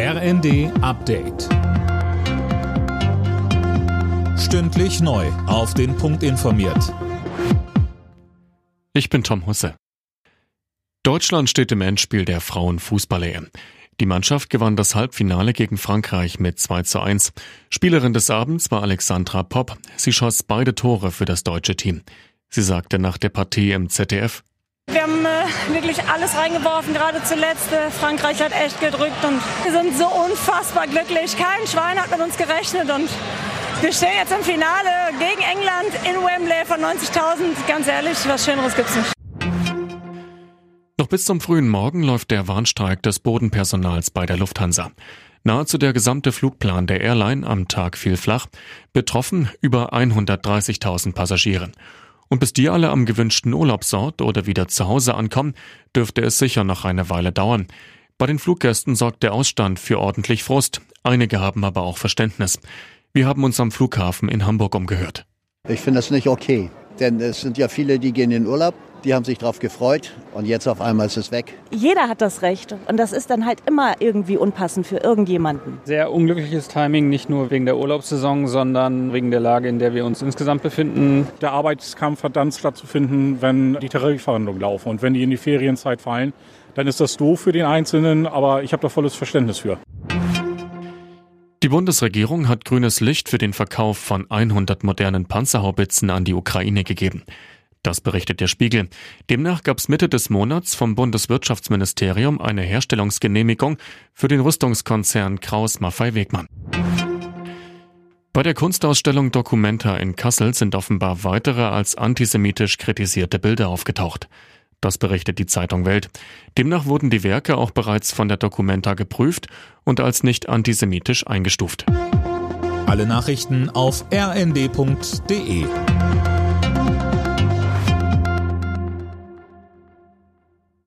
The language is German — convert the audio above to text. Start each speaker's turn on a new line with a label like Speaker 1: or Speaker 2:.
Speaker 1: RND Update. Stündlich neu. Auf den Punkt informiert.
Speaker 2: Ich bin Tom Husse. Deutschland steht im Endspiel der Frauenfußball-EM. Die Mannschaft gewann das Halbfinale gegen Frankreich mit 2 zu 1. Spielerin des Abends war Alexandra Popp. Sie schoss beide Tore für das deutsche Team. Sie sagte nach der Partie im ZDF,
Speaker 3: wir haben äh, wirklich alles reingeworfen, gerade zuletzt. Äh, Frankreich hat echt gedrückt und wir sind so unfassbar glücklich. Kein Schwein hat mit uns gerechnet und wir stehen jetzt im Finale gegen England in Wembley von 90.000. Ganz ehrlich, was Schöneres gibt's nicht.
Speaker 2: Noch bis zum frühen Morgen läuft der Warnstreik des Bodenpersonals bei der Lufthansa. Nahezu der gesamte Flugplan der Airline am Tag fiel flach. Betroffen über 130.000 Passagiere. Und bis die alle am gewünschten Urlaubsort oder wieder zu Hause ankommen, dürfte es sicher noch eine Weile dauern. Bei den Fluggästen sorgt der Ausstand für ordentlich Frust. Einige haben aber auch Verständnis. Wir haben uns am Flughafen in Hamburg umgehört.
Speaker 4: Ich finde das nicht okay, denn es sind ja viele, die gehen in den Urlaub die haben sich darauf gefreut und jetzt auf einmal ist es weg.
Speaker 5: Jeder hat das Recht und das ist dann halt immer irgendwie unpassend für irgendjemanden.
Speaker 6: Sehr unglückliches Timing, nicht nur wegen der Urlaubssaison, sondern wegen der Lage, in der wir uns insgesamt befinden.
Speaker 7: Der Arbeitskampf hat dann stattzufinden, wenn die Tarifverhandlungen laufen und wenn die in die Ferienzeit fallen. Dann ist das doof für den Einzelnen, aber ich habe da volles Verständnis für.
Speaker 2: Die Bundesregierung hat grünes Licht für den Verkauf von 100 modernen Panzerhaubitzen an die Ukraine gegeben. Das berichtet der Spiegel. Demnach gab es Mitte des Monats vom Bundeswirtschaftsministerium eine Herstellungsgenehmigung für den Rüstungskonzern Kraus Maffei Wegmann. Bei der Kunstausstellung Documenta in Kassel sind offenbar weitere als antisemitisch kritisierte Bilder aufgetaucht. Das berichtet die Zeitung Welt. Demnach wurden die Werke auch bereits von der Documenta geprüft und als nicht antisemitisch eingestuft.
Speaker 1: Alle Nachrichten auf rnd.de